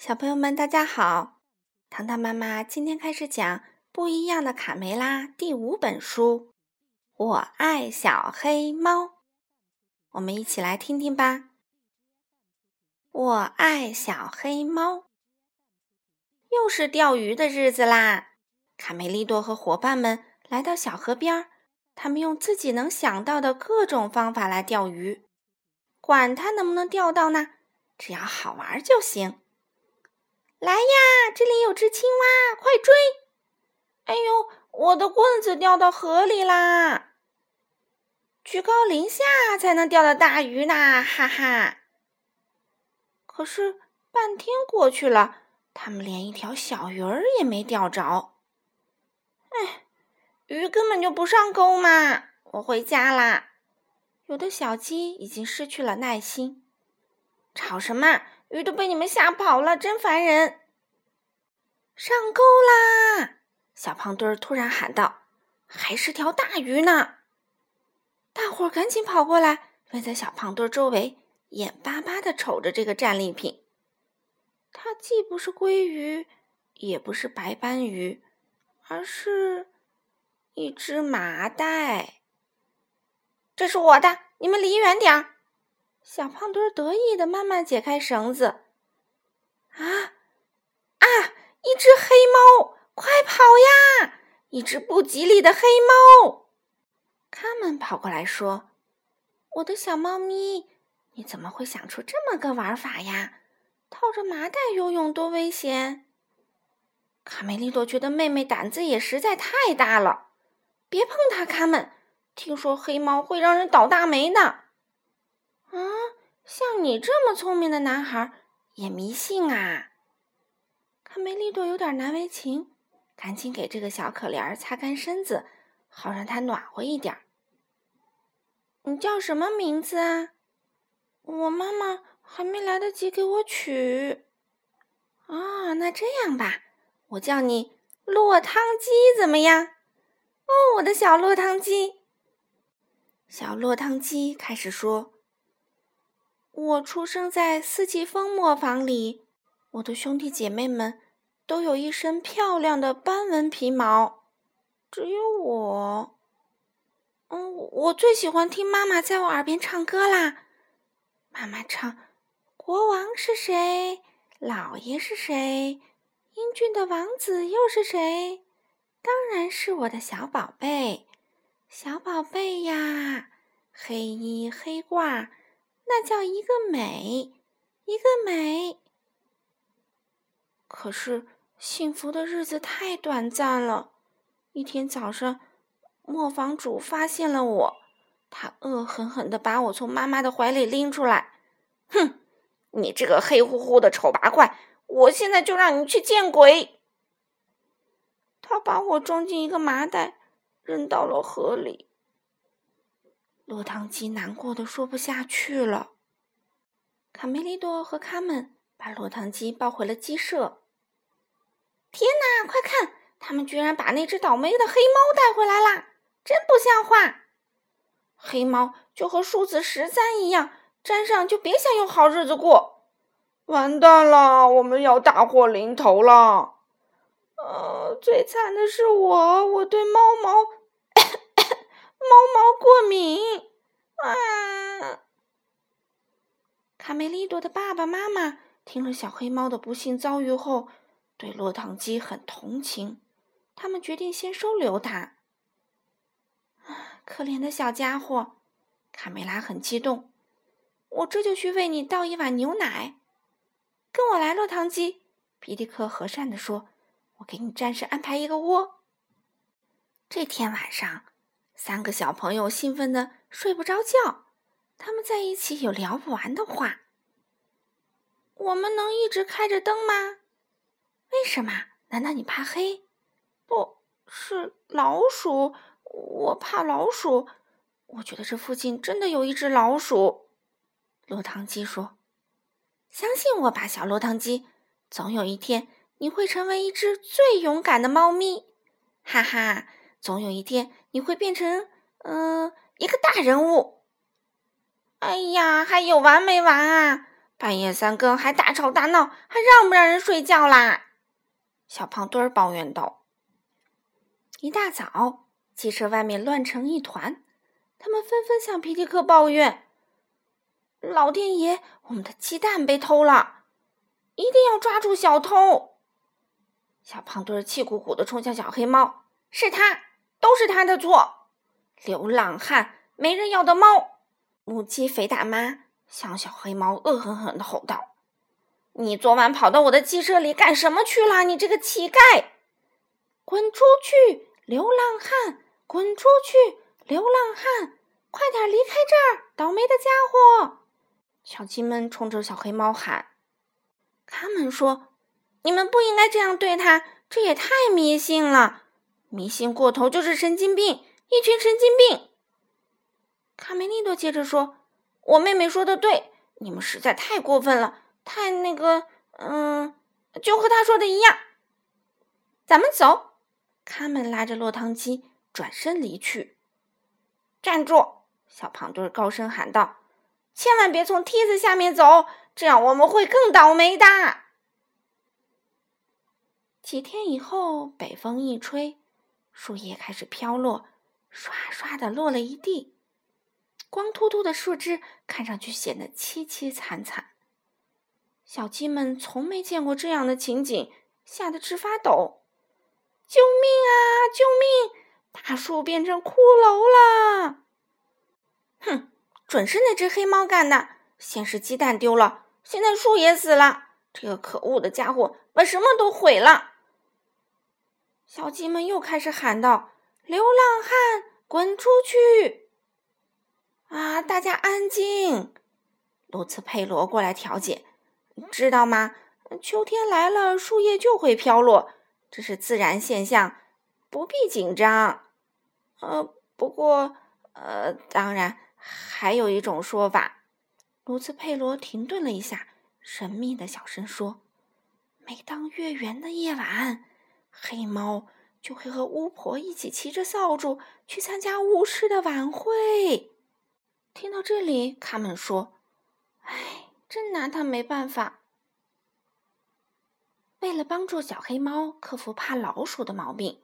小朋友们，大家好！糖糖妈妈今天开始讲《不一样的卡梅拉》第五本书。我爱小黑猫，我们一起来听听吧。我爱小黑猫，又是钓鱼的日子啦！卡梅利多和伙伴们来到小河边，他们用自己能想到的各种方法来钓鱼，管它能不能钓到呢，只要好玩就行。来呀，这里有只青蛙，快追！哎呦，我的棍子掉到河里啦！居高临下才能钓到大鱼呢，哈哈！可是半天过去了，他们连一条小鱼儿也没钓着。哎，鱼根本就不上钩嘛！我回家啦。有的小鸡已经失去了耐心，吵什么？鱼都被你们吓跑了，真烦人！上钩啦！小胖墩儿突然喊道：“还是条大鱼呢！”大伙儿赶紧跑过来，围在小胖墩儿周围，眼巴巴的瞅着这个战利品。它既不是鲑鱼，也不是白斑鱼，而是一只麻袋。这是我的，你们离远点儿！小胖墩儿得意的慢慢解开绳子，啊！一只黑猫，快跑呀！一只不吉利的黑猫。他们跑过来说：“我的小猫咪，你怎么会想出这么个玩法呀？套着麻袋游泳多危险！”卡梅利多觉得妹妹胆子也实在太大了，别碰它，卡门。听说黑猫会让人倒大霉的。啊，像你这么聪明的男孩也迷信啊？卡梅利多有点难为情，赶紧给这个小可怜擦干身子，好让它暖和一点。你叫什么名字啊？我妈妈还没来得及给我取。哦，那这样吧，我叫你落汤鸡怎么样？哦，我的小落汤鸡。小落汤鸡开始说。我出生在四季风磨坊里，我的兄弟姐妹们都有一身漂亮的斑纹皮毛，只有我，嗯，我最喜欢听妈妈在我耳边唱歌啦。妈妈唱：“国王是谁？老爷是谁？英俊的王子又是谁？当然是我的小宝贝，小宝贝呀，黑衣黑褂。”那叫一个美，一个美。可是幸福的日子太短暂了。一天早上，磨坊主发现了我，他恶狠狠地把我从妈妈的怀里拎出来。哼，你这个黑乎乎的丑八怪，我现在就让你去见鬼！他把我装进一个麻袋，扔到了河里。落汤鸡难过的说不下去了。卡梅利多和卡门把落汤鸡抱回了鸡舍。天哪，快看，他们居然把那只倒霉的黑猫带回来啦！真不像话！黑猫就和树子十三一样，沾上就别想有好日子过。完蛋了，我们要大祸临头了！呃，最惨的是我，我对猫毛。猫毛过敏啊！卡梅利多的爸爸妈妈听了小黑猫的不幸遭遇后，对落汤鸡很同情，他们决定先收留它。可怜的小家伙！卡梅拉很激动，我这就去为你倒一碗牛奶。跟我来，落汤鸡！皮迪克和善地说：“我给你暂时安排一个窝。”这天晚上。三个小朋友兴奋的睡不着觉，他们在一起有聊不完的话。我们能一直开着灯吗？为什么？难道你怕黑？不是老鼠，我怕老鼠。我觉得这附近真的有一只老鼠。落汤鸡说：“相信我吧，小落汤鸡，总有一天你会成为一只最勇敢的猫咪。”哈哈。总有一天，你会变成嗯一个大人物。哎呀，还有完没完啊？半夜三更还大吵大闹，还让不让人睡觉啦？小胖墩儿抱怨道。一大早，鸡舍外面乱成一团，他们纷纷向皮迪克抱怨：“老天爷，我们的鸡蛋被偷了，一定要抓住小偷！”小胖墩儿气鼓鼓的冲向小黑猫：“是他，都是他的错！流浪汉，没人要的猫！”母鸡肥大妈。向小黑猫恶狠狠地吼道：“你昨晚跑到我的鸡舍里干什么去了？你这个乞丐！滚出去，流浪汉！滚出去，流浪汉！快点离开这儿，倒霉的家伙！”小鸡们冲着小黑猫喊：“他们说，你们不应该这样对他，这也太迷信了！迷信过头就是神经病，一群神经病！”卡梅利多接着说。我妹妹说的对，你们实在太过分了，太那个，嗯，就和她说的一样。咱们走，他们拉着落汤鸡转身离去。站住！小胖墩高声喊道：“千万别从梯子下面走，这样我们会更倒霉的。”几天以后，北风一吹，树叶开始飘落，刷刷的落了一地。光秃秃的树枝看上去显得凄凄惨惨。小鸡们从没见过这样的情景，吓得直发抖。“救命啊！救命！大树变成骷髅了！”哼，准是那只黑猫干的。先是鸡蛋丢了，现在树也死了。这个可恶的家伙把什么都毁了。小鸡们又开始喊道：“流浪汉，滚出去！”啊！大家安静。卢茨佩罗过来调解，知道吗？秋天来了，树叶就会飘落，这是自然现象，不必紧张。呃，不过，呃，当然还有一种说法。卢茨佩罗停顿了一下，神秘的小声说：“每当月圆的夜晚，黑猫就会和巫婆一起骑着扫帚去参加巫师的晚会。”听到这里，卡门说：“哎，真拿他没办法。”为了帮助小黑猫克服怕老鼠的毛病，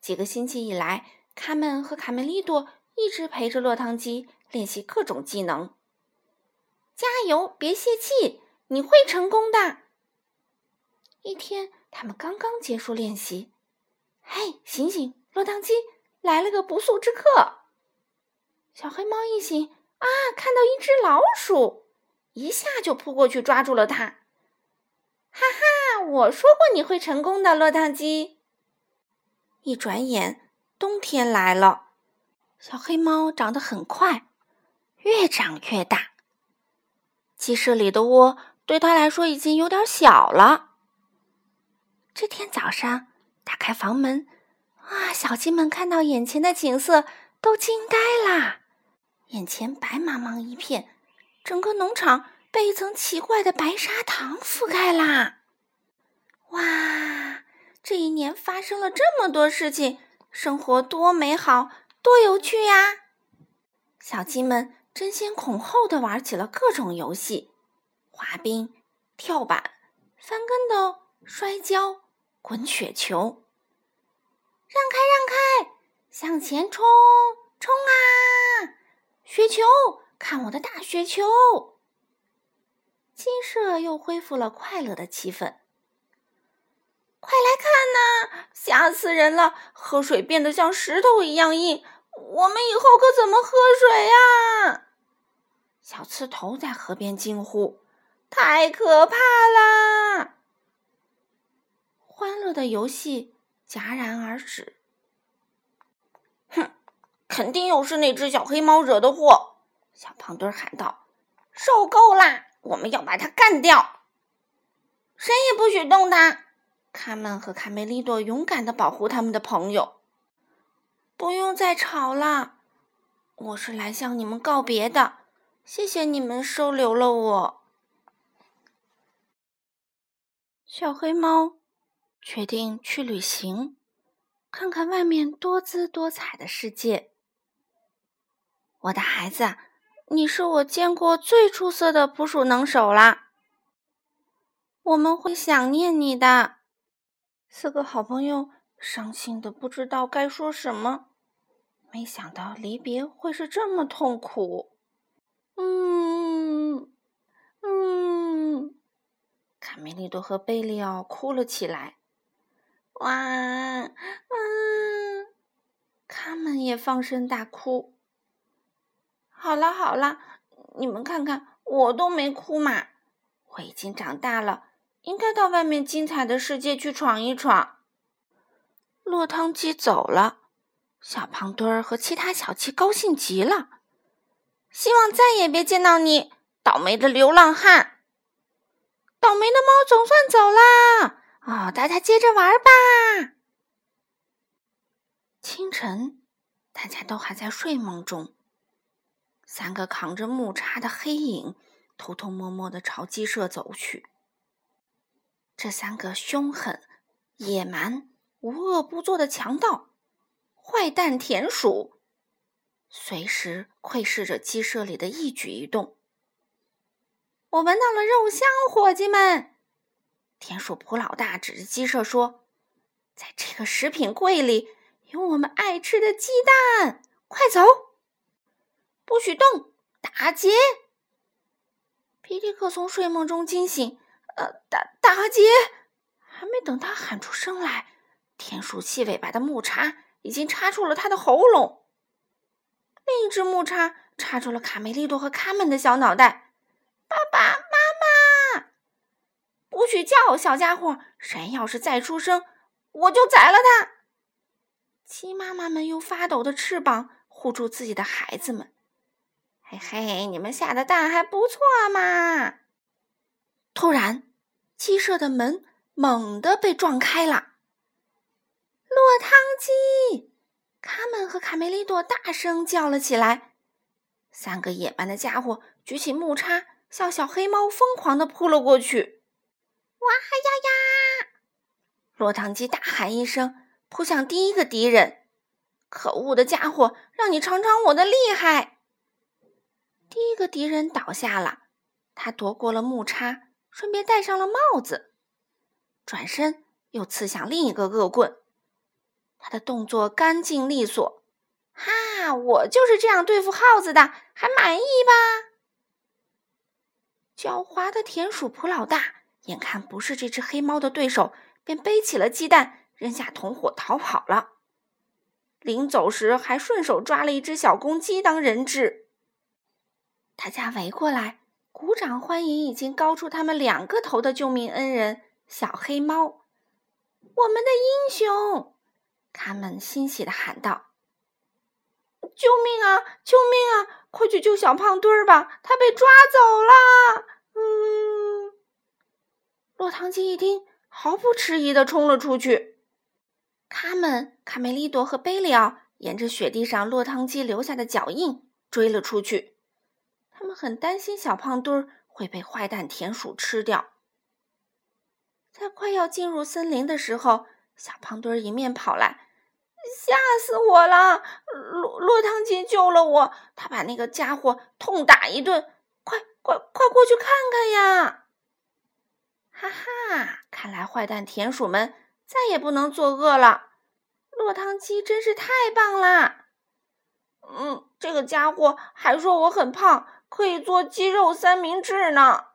几个星期以来，卡门和卡梅利多一直陪着落汤鸡练习各种技能。加油，别泄气，你会成功的！一天，他们刚刚结束练习，嘿，醒醒，落汤鸡，来了个不速之客！小黑猫一醒啊，看到一只老鼠，一下就扑过去抓住了它。哈哈，我说过你会成功的，落汤鸡。一转眼，冬天来了，小黑猫长得很快，越长越大。鸡舍里的窝对它来说已经有点小了。这天早上，打开房门，啊，小鸡们看到眼前的景色都惊呆啦。眼前白茫茫一片，整个农场被一层奇怪的白砂糖覆盖啦！哇，这一年发生了这么多事情，生活多美好，多有趣呀！小鸡们争先恐后的玩起了各种游戏：滑冰、跳板、翻跟斗、摔跤、滚雪球。让开，让开，向前冲，冲啊！雪球，看我的大雪球！鸡舍又恢复了快乐的气氛。快来看呐，吓死人了！河水变得像石头一样硬，我们以后可怎么喝水呀？小刺头在河边惊呼：“太可怕啦！”欢乐的游戏戛然而止。肯定又是那只小黑猫惹的祸！小胖墩喊道：“受够啦！我们要把它干掉！谁也不许动它！”卡门和卡梅利多勇敢的保护他们的朋友。不用再吵了，我是来向你们告别的。谢谢你们收留了我。小黑猫决定去旅行，看看外面多姿多彩的世界。我的孩子，你是我见过最出色的捕鼠能手啦！我们会想念你的。”四个好朋友伤心的不知道该说什么。没想到离别会是这么痛苦。嗯嗯，卡梅利多和贝利奥哭了起来。哇，嗯，他们也放声大哭。好了好了，你们看看，我都没哭嘛。我已经长大了，应该到外面精彩的世界去闯一闯。落汤鸡走了。小胖墩儿和其他小鸡高兴极了，希望再也别见到你，倒霉的流浪汉！倒霉的猫总算走了，哦，大家接着玩吧。清晨，大家都还在睡梦中，三个扛着木叉的黑影偷偷摸摸的朝鸡舍走去。这三个凶狠、野蛮、无恶不作的强盗。坏蛋田鼠随时窥视着鸡舍里的一举一动。我闻到了肉香，伙计们！田鼠普老大指着鸡舍说：“在这个食品柜里有我们爱吃的鸡蛋，快走！不许动，打劫！”皮迪克从睡梦中惊醒，呃，打打劫！还没等他喊出声来，田鼠细尾巴的木叉。已经插住了他的喉咙，另一只木叉插住了卡梅利多和卡门的小脑袋。爸爸妈妈，不许叫，小家伙！谁要是再出声，我就宰了他！鸡妈妈们用发抖的翅膀护住自己的孩子们。嘿嘿，你们下的蛋还不错嘛！突然，鸡舍的门猛地被撞开了。落汤鸡！卡门和卡梅利多大声叫了起来。三个野蛮的家伙举起木叉，向小黑猫疯狂的扑了过去。哇呀呀！落汤鸡大喊一声，扑向第一个敌人。可恶的家伙，让你尝尝我的厉害！第一个敌人倒下了，他夺过了木叉，顺便戴上了帽子，转身又刺向另一个恶棍。他的动作干净利索，哈！我就是这样对付耗子的，还满意吧？狡猾的田鼠普老大眼看不是这只黑猫的对手，便背起了鸡蛋，扔下同伙逃跑了。临走时，还顺手抓了一只小公鸡当人质。大家围过来，鼓掌欢迎已经高出他们两个头的救命恩人——小黑猫，我们的英雄！他们欣喜的喊道：“救命啊！救命啊！快去救小胖墩儿吧，他被抓走了！”嗯，落汤鸡一听，毫不迟疑的冲了出去。他们卡梅利多和贝里奥沿着雪地上落汤鸡留下的脚印追了出去。他们很担心小胖墩儿会被坏蛋田鼠吃掉。在快要进入森林的时候，小胖墩儿迎面跑来。吓死我了！落落汤鸡救了我，他把那个家伙痛打一顿。快快快过去看看呀！哈哈，看来坏蛋田鼠们再也不能作恶了。落汤鸡真是太棒啦！嗯，这个家伙还说我很胖，可以做鸡肉三明治呢。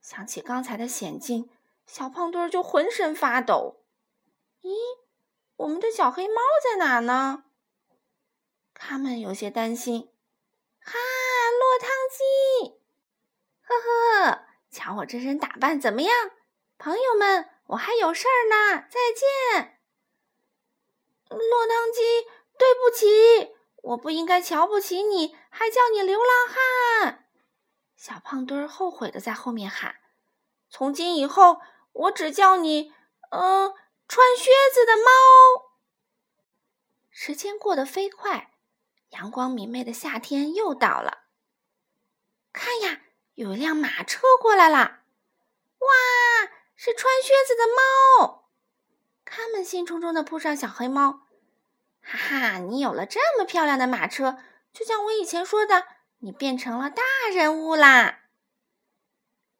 想起刚才的险境，小胖墩儿就浑身发抖。咦？我们的小黑猫在哪呢？他们有些担心。哈，落汤鸡，呵呵，瞧我这身打扮怎么样？朋友们，我还有事儿呢，再见。落汤鸡，对不起，我不应该瞧不起你，还叫你流浪汉。小胖墩后悔的在后面喊：“从今以后，我只叫你……嗯。”穿靴子的猫。时间过得飞快，阳光明媚的夏天又到了。看呀，有一辆马车过来了！哇，是穿靴子的猫！他们兴冲冲的扑上小黑猫。哈哈，你有了这么漂亮的马车，就像我以前说的，你变成了大人物啦！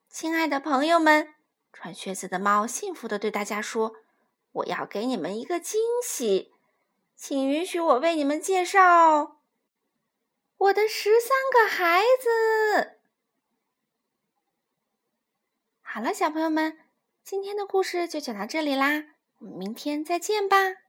亲爱的朋友们，穿靴子的猫幸福的对大家说：“我要给你们一个惊喜，请允许我为你们介绍我的十三个孩子。”好了，小朋友们，今天的故事就讲到这里啦，我们明天再见吧。